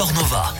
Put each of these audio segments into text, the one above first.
Victor Nova.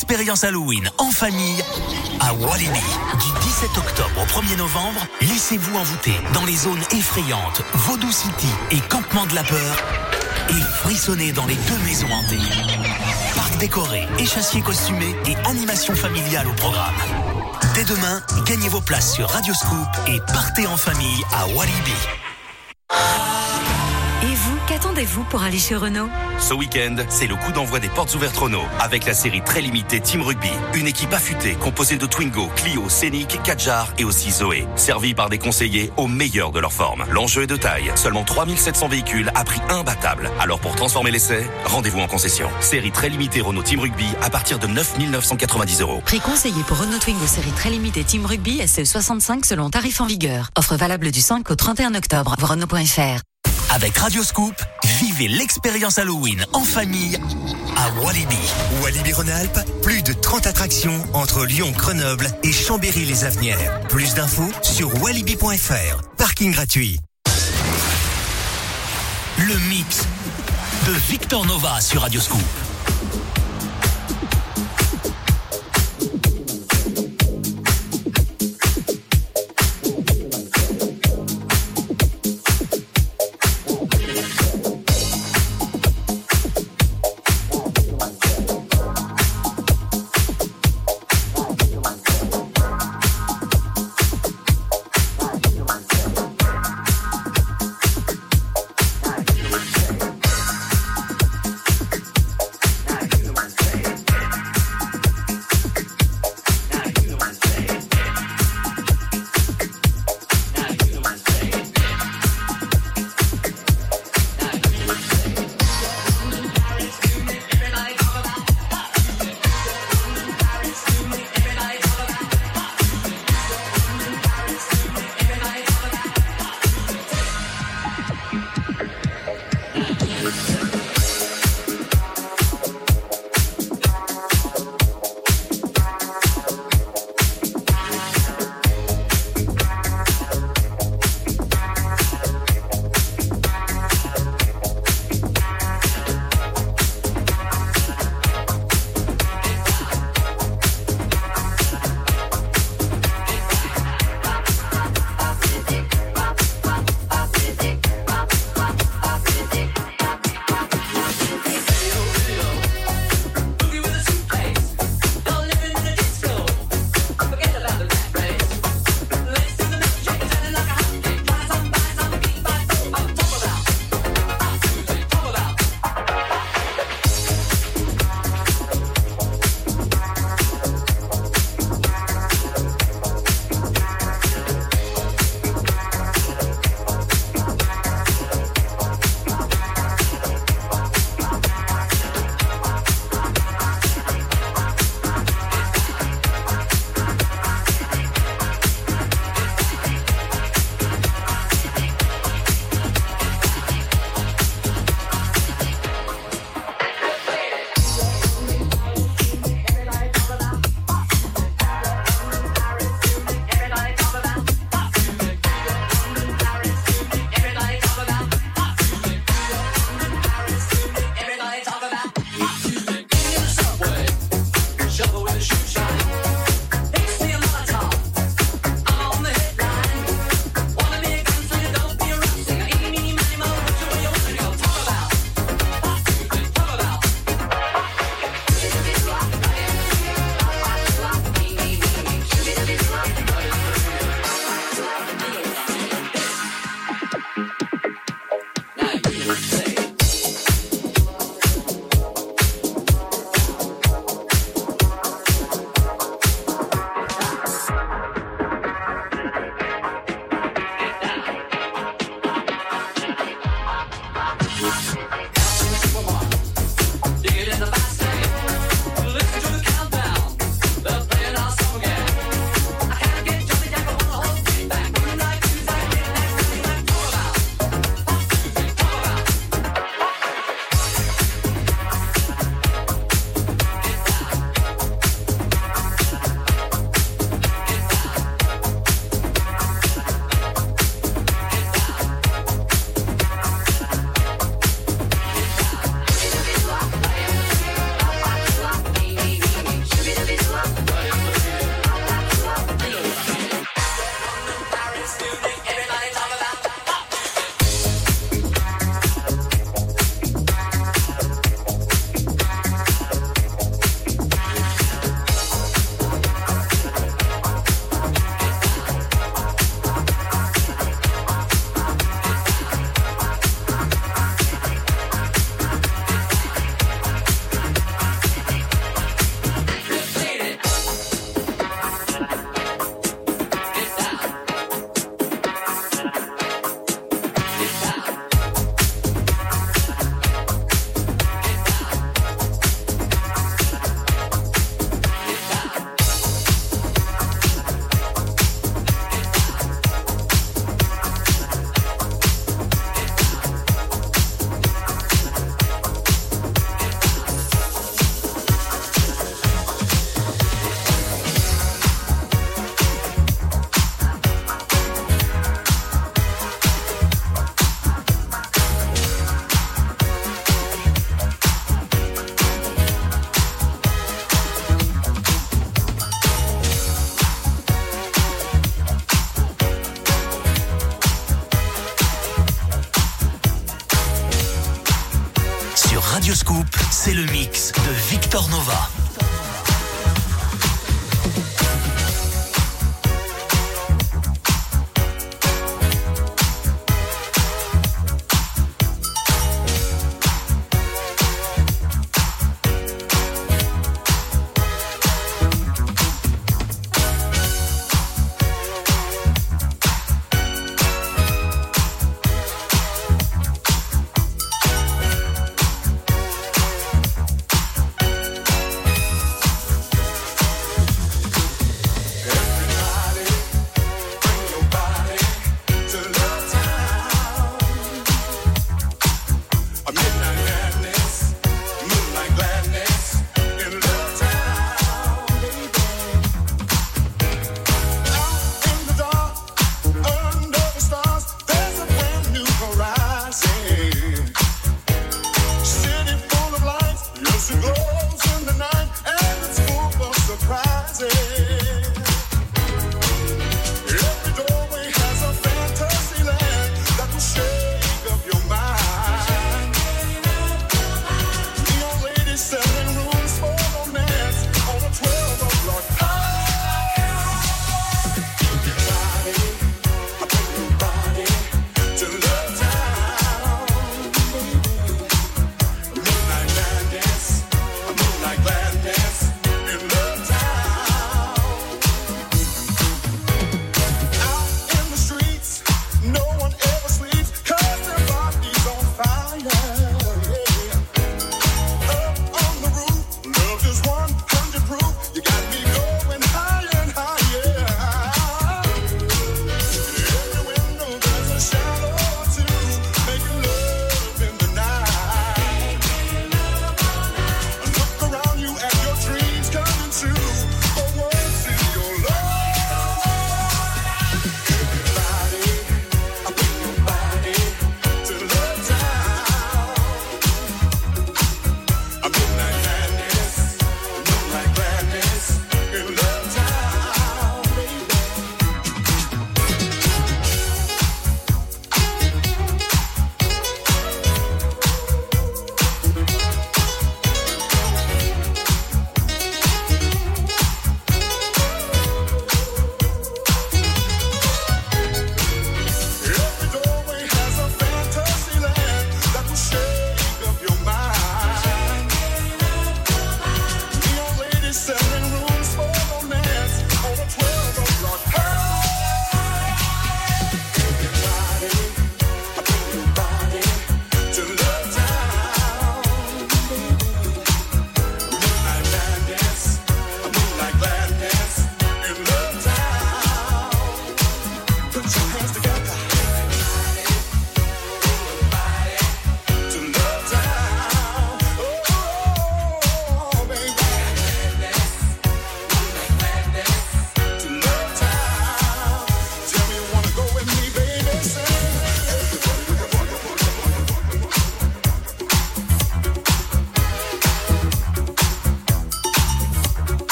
l'expérience Halloween en famille à Walibi. Du 17 octobre au 1er novembre, laissez-vous envoûter dans les zones effrayantes Vaudou City et Campement de la Peur et frissonnez dans les deux maisons hantées. Parc décoré, échassier costumé et animation familiale au programme. Dès demain, gagnez vos places sur Radio Scoop et partez en famille à Walibi. Vous, pour aller chez Renault Ce week-end, c'est le coup d'envoi des portes ouvertes Renault avec la série très limitée Team Rugby. Une équipe affûtée composée de Twingo, Clio, Scénic, Kadjar et aussi Zoé. Servie par des conseillers au meilleur de leur forme. L'enjeu est de taille. Seulement 3700 véhicules à prix imbattable. Alors pour transformer l'essai, rendez-vous en concession. Série très limitée Renault Team Rugby à partir de 9 990 euros. Prix conseillé pour Renault Twingo série très limitée Team Rugby SE65 selon tarif en vigueur. Offre valable du 5 au 31 octobre. Renault.fr. Avec Radio Scoop, vivez l'expérience Halloween en famille à Walibi. Walibi Rhône-Alpes, plus de 30 attractions entre Lyon, Grenoble et Chambéry-les-Avenières. Plus d'infos sur walibi.fr. Parking gratuit. Le mix de Victor Nova sur Radio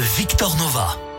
Victor Nova.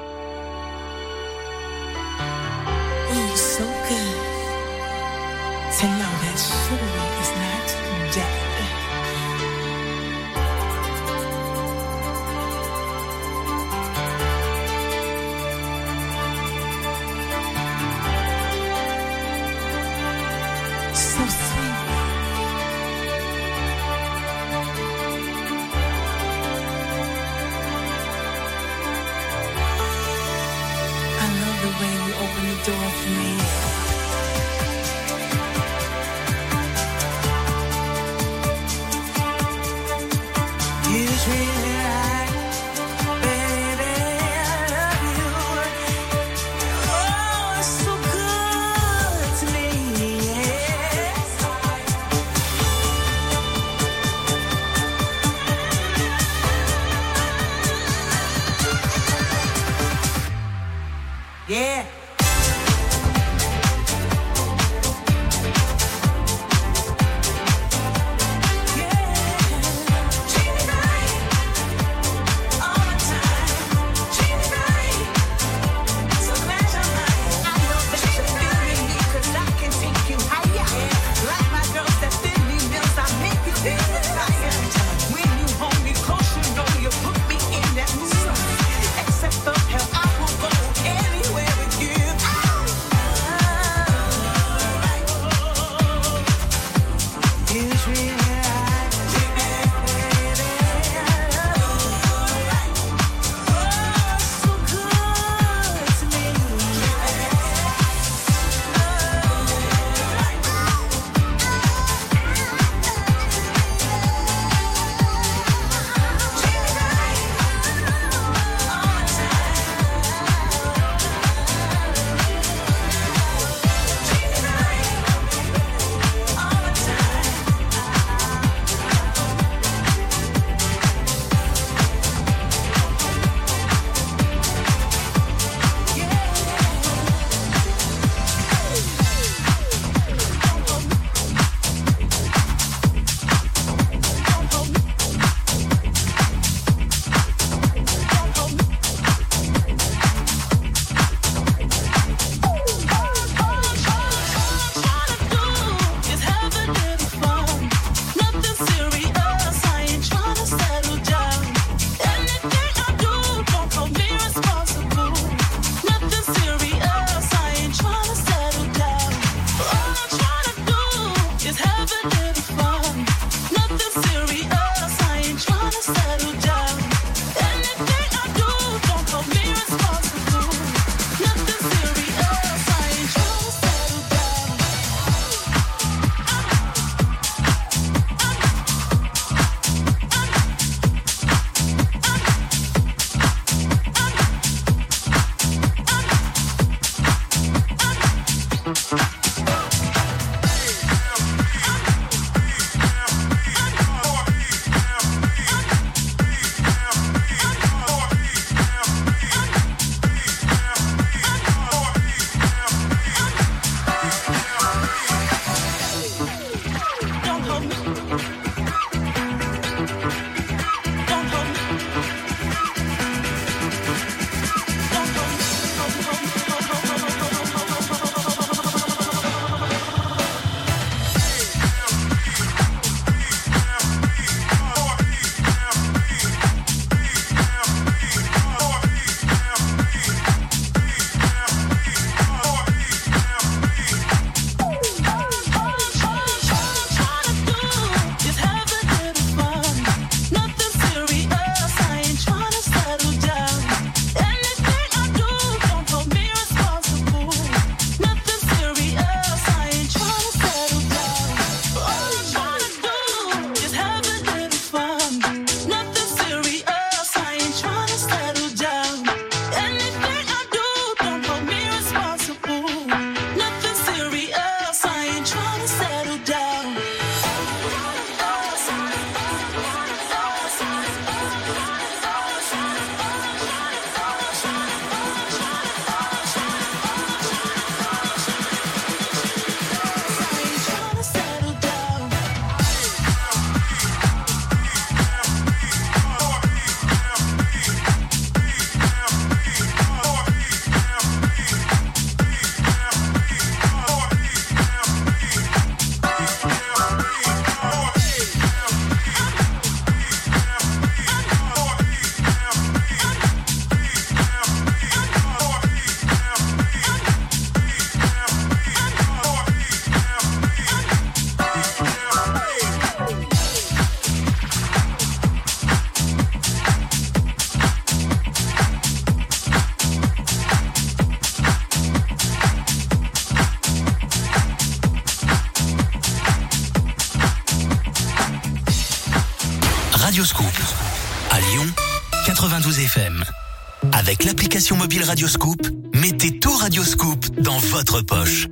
Mobile Radioscoop, mettez tout Radioscoop dans votre poche.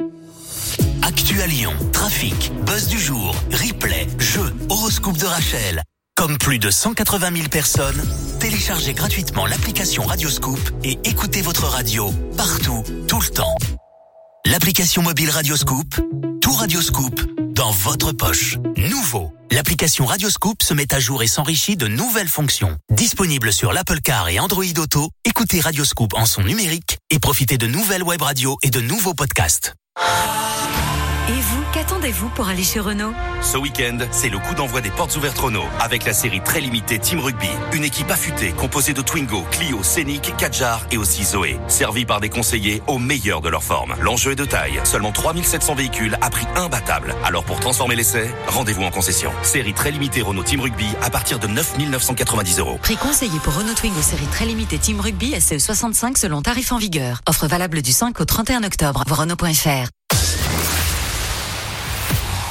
Actu à Lyon, trafic, buzz du jour, replay, jeux, horoscope de Rachel. Comme plus de 180 000 personnes, téléchargez gratuitement l'application Radioscoop et écoutez votre radio partout, tout le temps. L'application mobile Radioscoop, tout Radioscoop dans votre poche. Nouveau. L'application Radioscoop se met à jour et s'enrichit de nouvelles fonctions. Disponible sur l'Apple Car et Android Auto, écoutez Radioscoop en son numérique et profitez de nouvelles web radios et de nouveaux podcasts. Et vous, qu'attendez-vous pour aller chez Renault? Ce week-end, c'est le coup d'envoi des portes ouvertes Renault avec la série très limitée Team Rugby. Une équipe affûtée composée de Twingo, Clio, Scénic, Kadjar et aussi Zoé. Servie par des conseillers au meilleur de leur forme. L'enjeu est de taille. Seulement 3700 véhicules à prix imbattable. Alors pour transformer l'essai, rendez-vous en concession. Série très limitée Renault Team Rugby à partir de 9 990 euros. Prix conseillé pour Renault Twingo série très limitée Team Rugby SE 65 selon tarif en vigueur. Offre valable du 5 au 31 octobre. Renault.fr.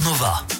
Nova.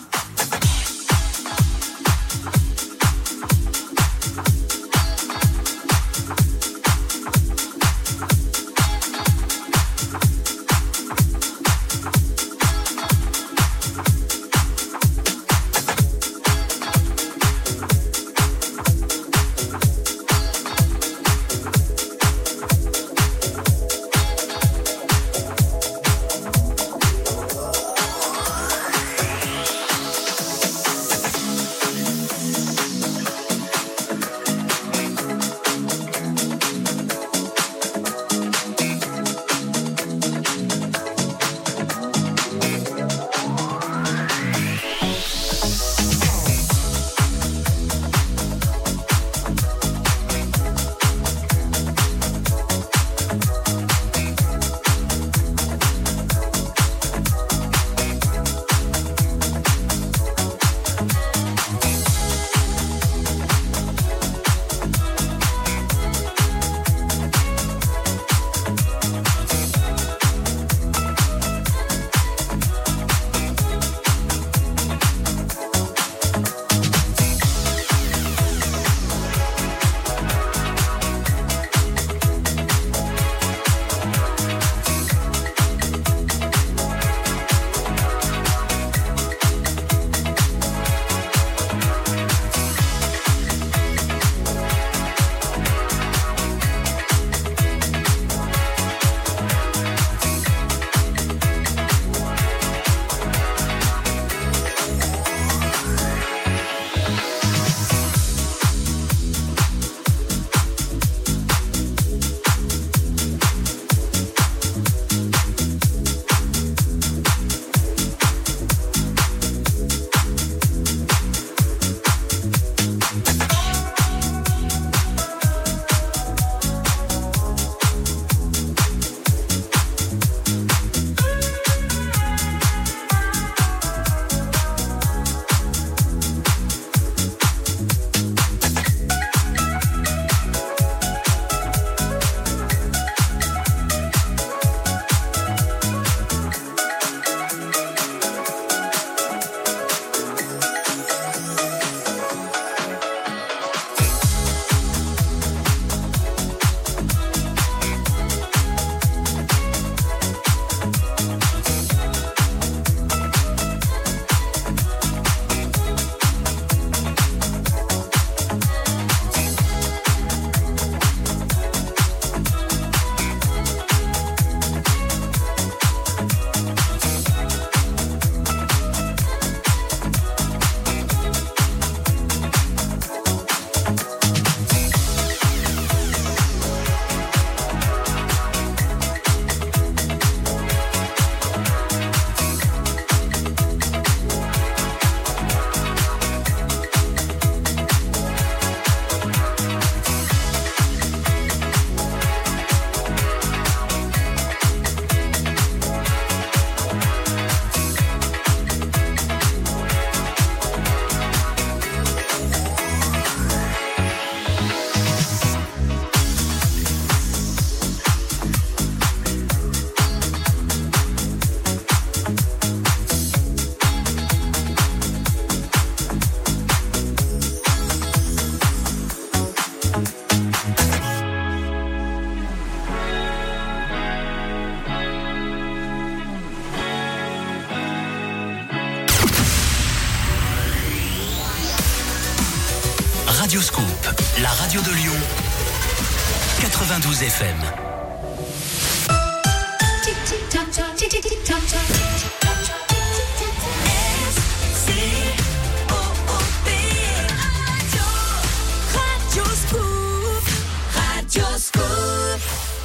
92 FM.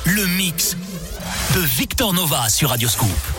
Le mix de Victor Nova sur Radioscoop.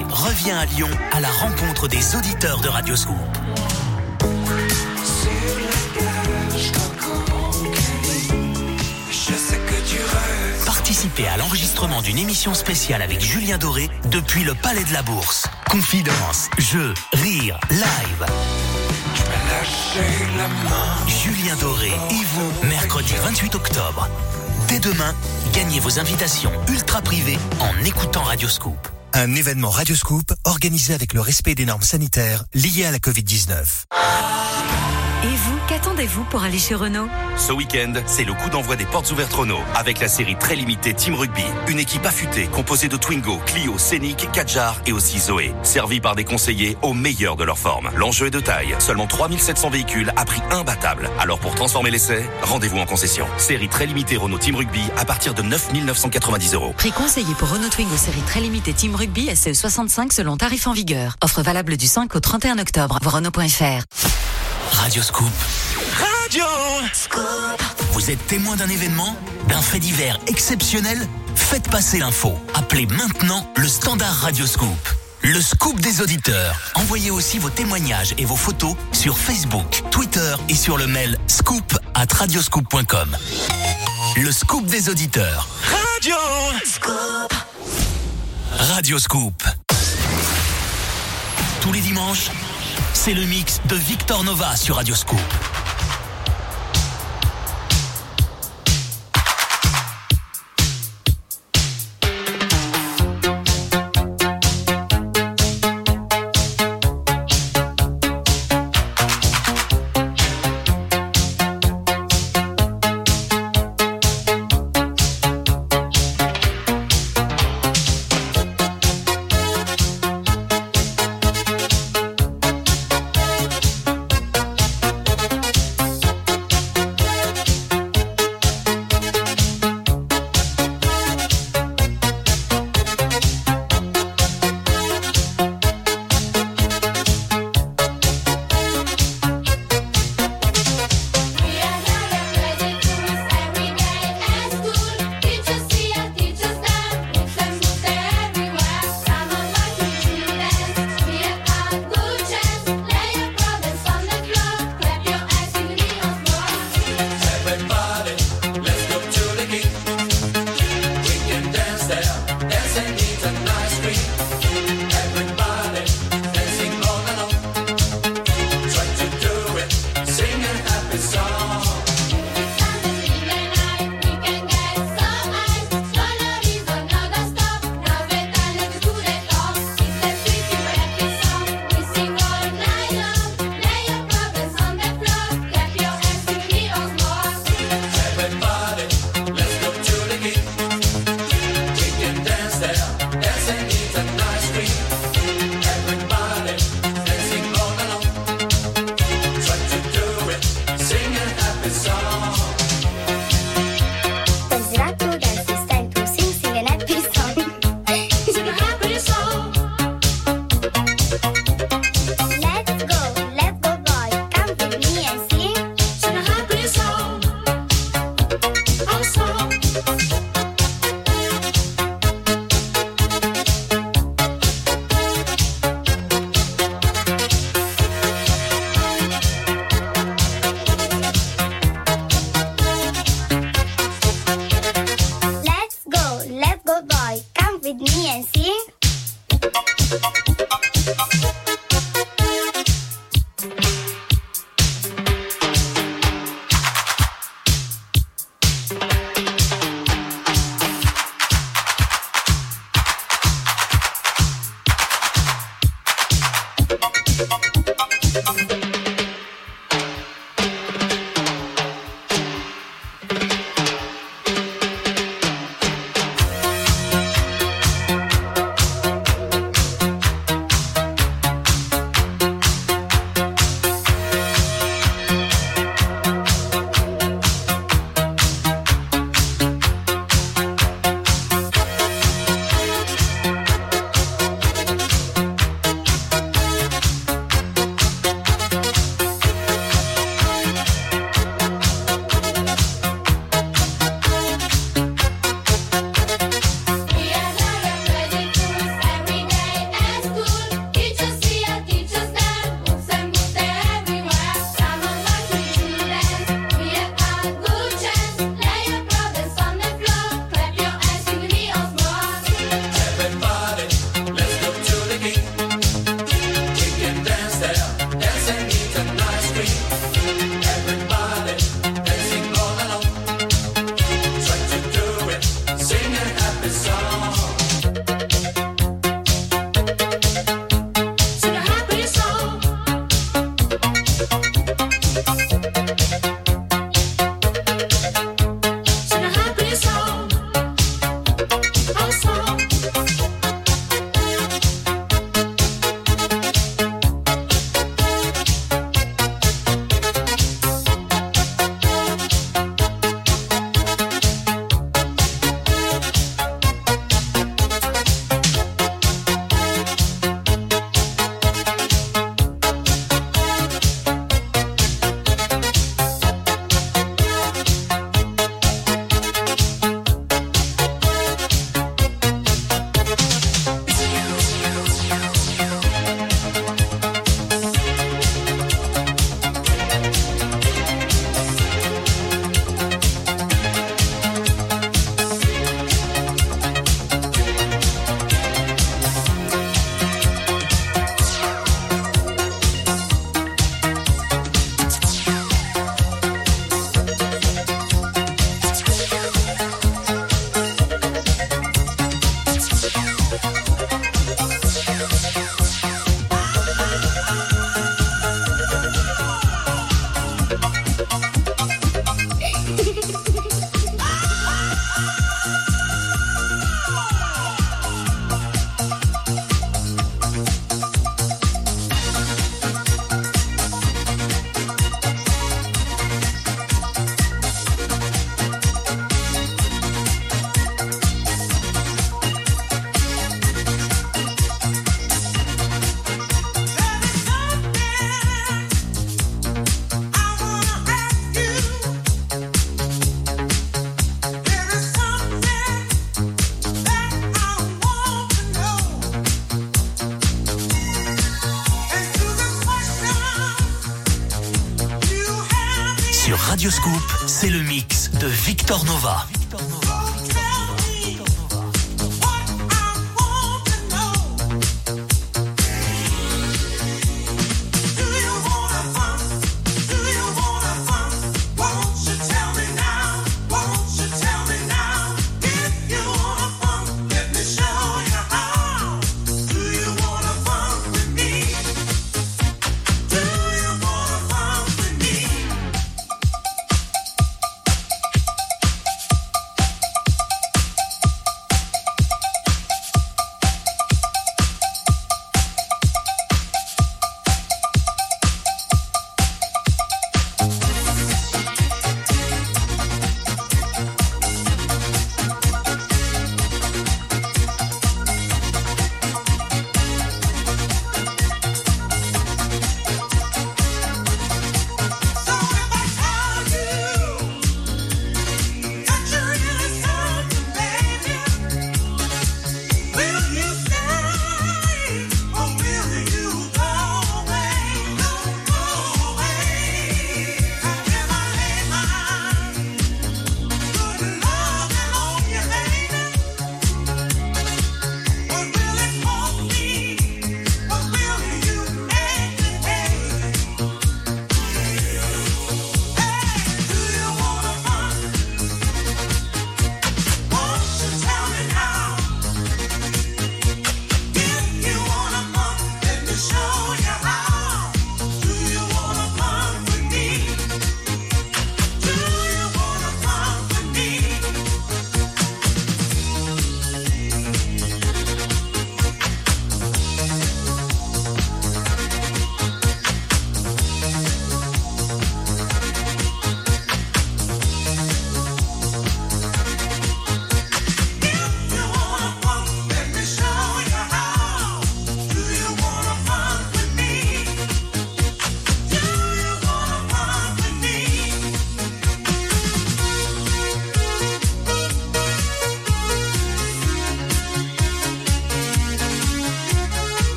Doré revient à Lyon à la rencontre des auditeurs de Radio Scoop. Participez à l'enregistrement d'une émission spéciale avec Julien Doré depuis le Palais de la Bourse. Confidence, jeux, rire, live. Julien Doré et vous, mercredi 28 octobre. Dès demain, gagnez vos invitations ultra privées en écoutant Radio Scoop. Un événement Radioscoop organisé avec le respect des normes sanitaires liées à la Covid-19. Qu'attendez-vous pour aller chez Renault Ce week-end, c'est le coup d'envoi des portes ouvertes Renault avec la série très limitée Team Rugby. Une équipe affûtée composée de Twingo, Clio, Scénic, Kadjar et aussi Zoé. Servie par des conseillers au meilleur de leur forme. L'enjeu est de taille. Seulement 3700 véhicules à prix imbattable. Alors pour transformer l'essai, rendez-vous en concession. Série très limitée Renault Team Rugby à partir de 9 990 euros. Prix conseillé pour Renault Twingo série très limitée Team Rugby SE 65 selon tarif en vigueur. Offre valable du 5 au 31 octobre. Voir Renault.fr. Radio Scoop. Vous êtes témoin d'un événement D'un fait divers exceptionnel? Faites passer l'info. Appelez maintenant le standard Radio Scoop. Le scoop des auditeurs. Envoyez aussi vos témoignages et vos photos sur Facebook, Twitter et sur le mail scoop at radioscoop.com. Le scoop des auditeurs. Radio Scoop. Radio Scoop. Tous les dimanches, c'est le mix de Victor Nova sur Radio Scoop.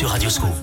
Sur Radioscope.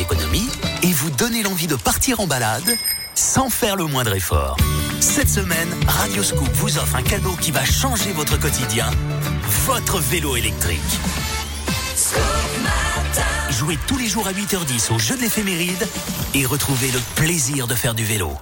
Économies et vous donner l'envie de partir en balade sans faire le moindre effort. Cette semaine, Radioscoop vous offre un cadeau qui va changer votre quotidien, votre vélo électrique. Jouez tous les jours à 8h10 au jeu de l'éphéméride et retrouvez le plaisir de faire du vélo.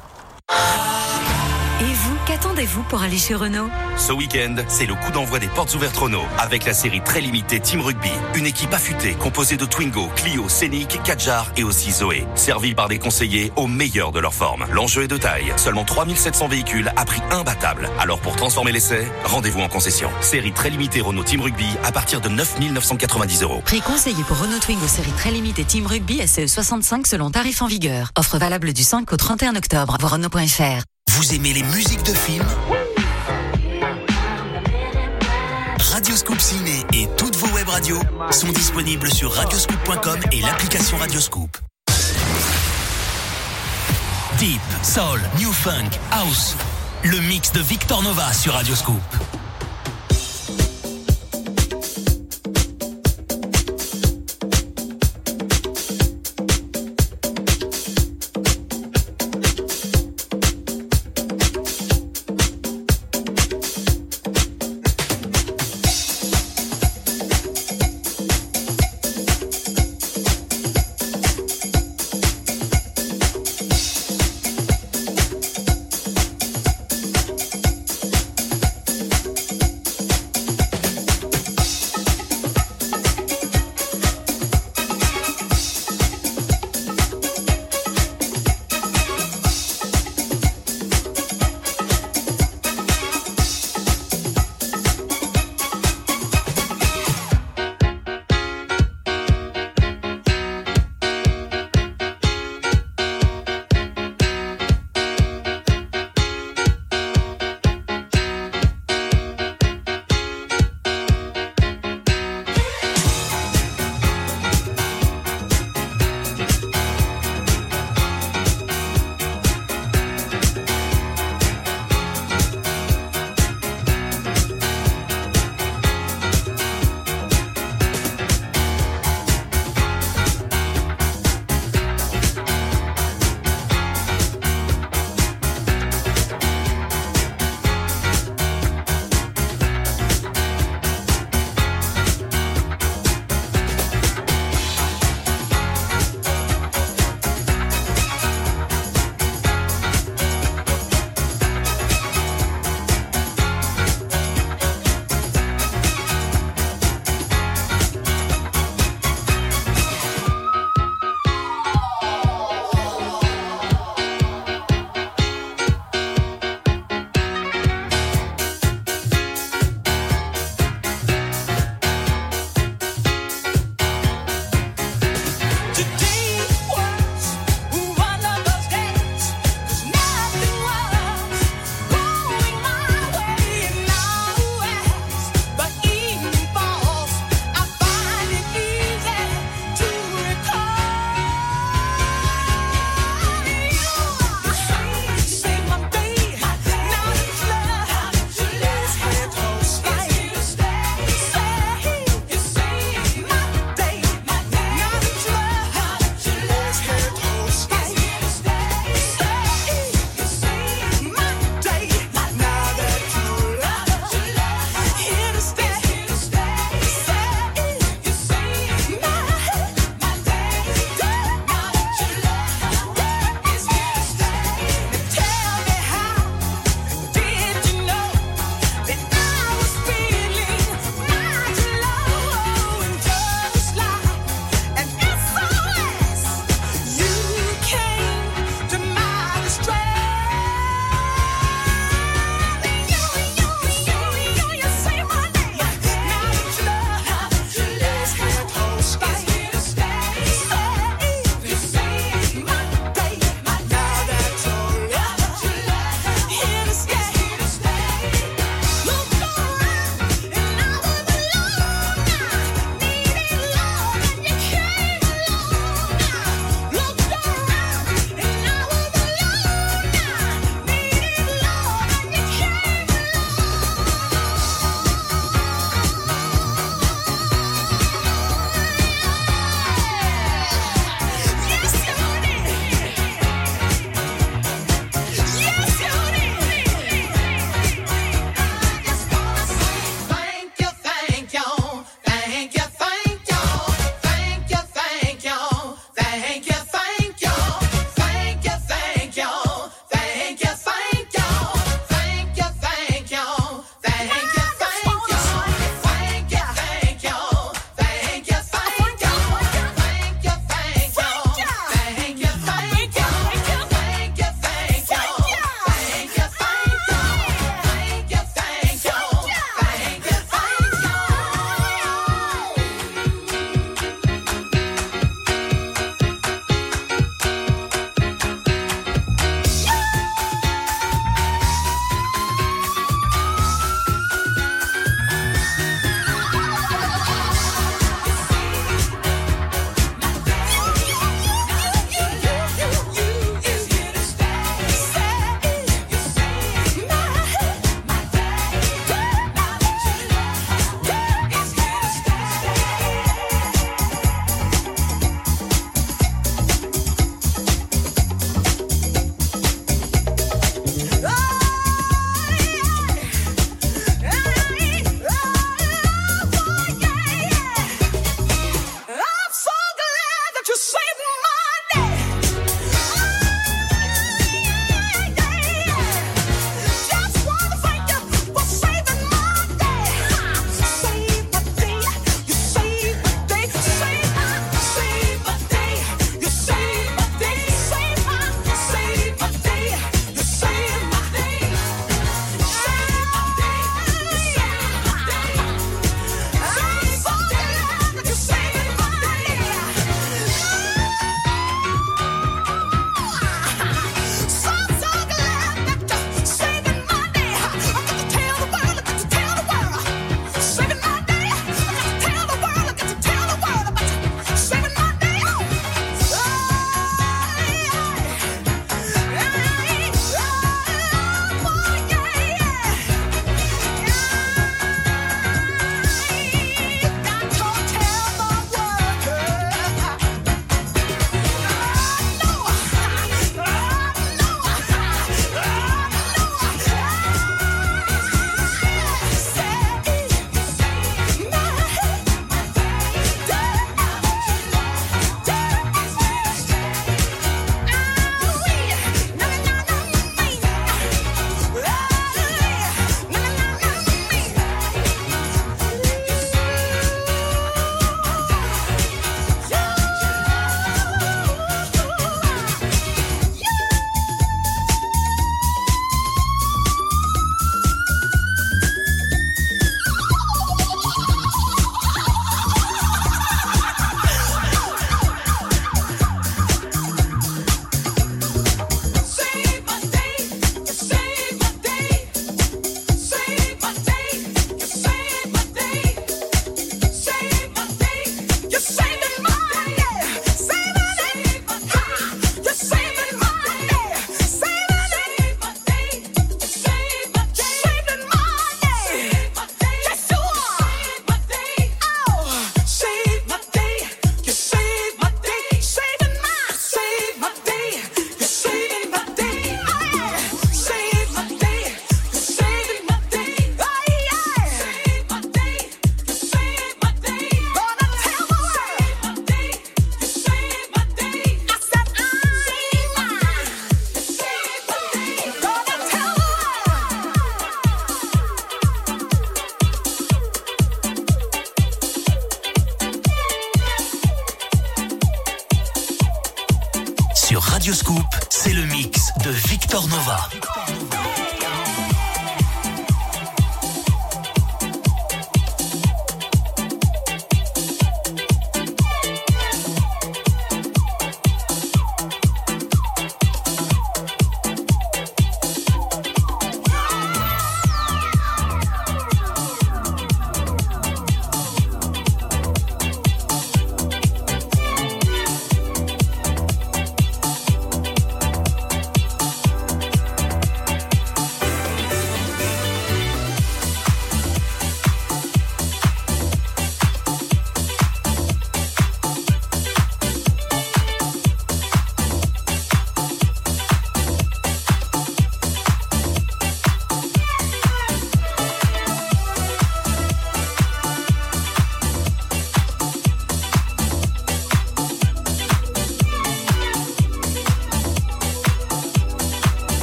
Vous, pour aller chez Renault Ce week-end, c'est le coup d'envoi des portes ouvertes Renault avec la série très limitée Team Rugby. Une équipe affûtée composée de Twingo, Clio, Scénic, Kadjar et aussi Zoé. Servie par des conseillers au meilleur de leur forme. L'enjeu est de taille. Seulement 3700 véhicules à prix imbattable. Alors pour transformer l'essai, rendez-vous en concession. Série très limitée Renault Team Rugby à partir de 9 990 euros. Prix conseillé pour Renault Twingo série très limitée Team Rugby SE 65 selon tarif en vigueur. Offre valable du 5 au 31 octobre. Voir Renault.fr. Vous aimez les musiques de films Radioscoop Ciné et toutes vos web radios sont disponibles sur radioscoop.com et l'application Radioscoop. Deep, Soul, New Funk, House. Le mix de Victor Nova sur Radioscoop.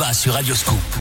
Scoop. sur Radio Scoop.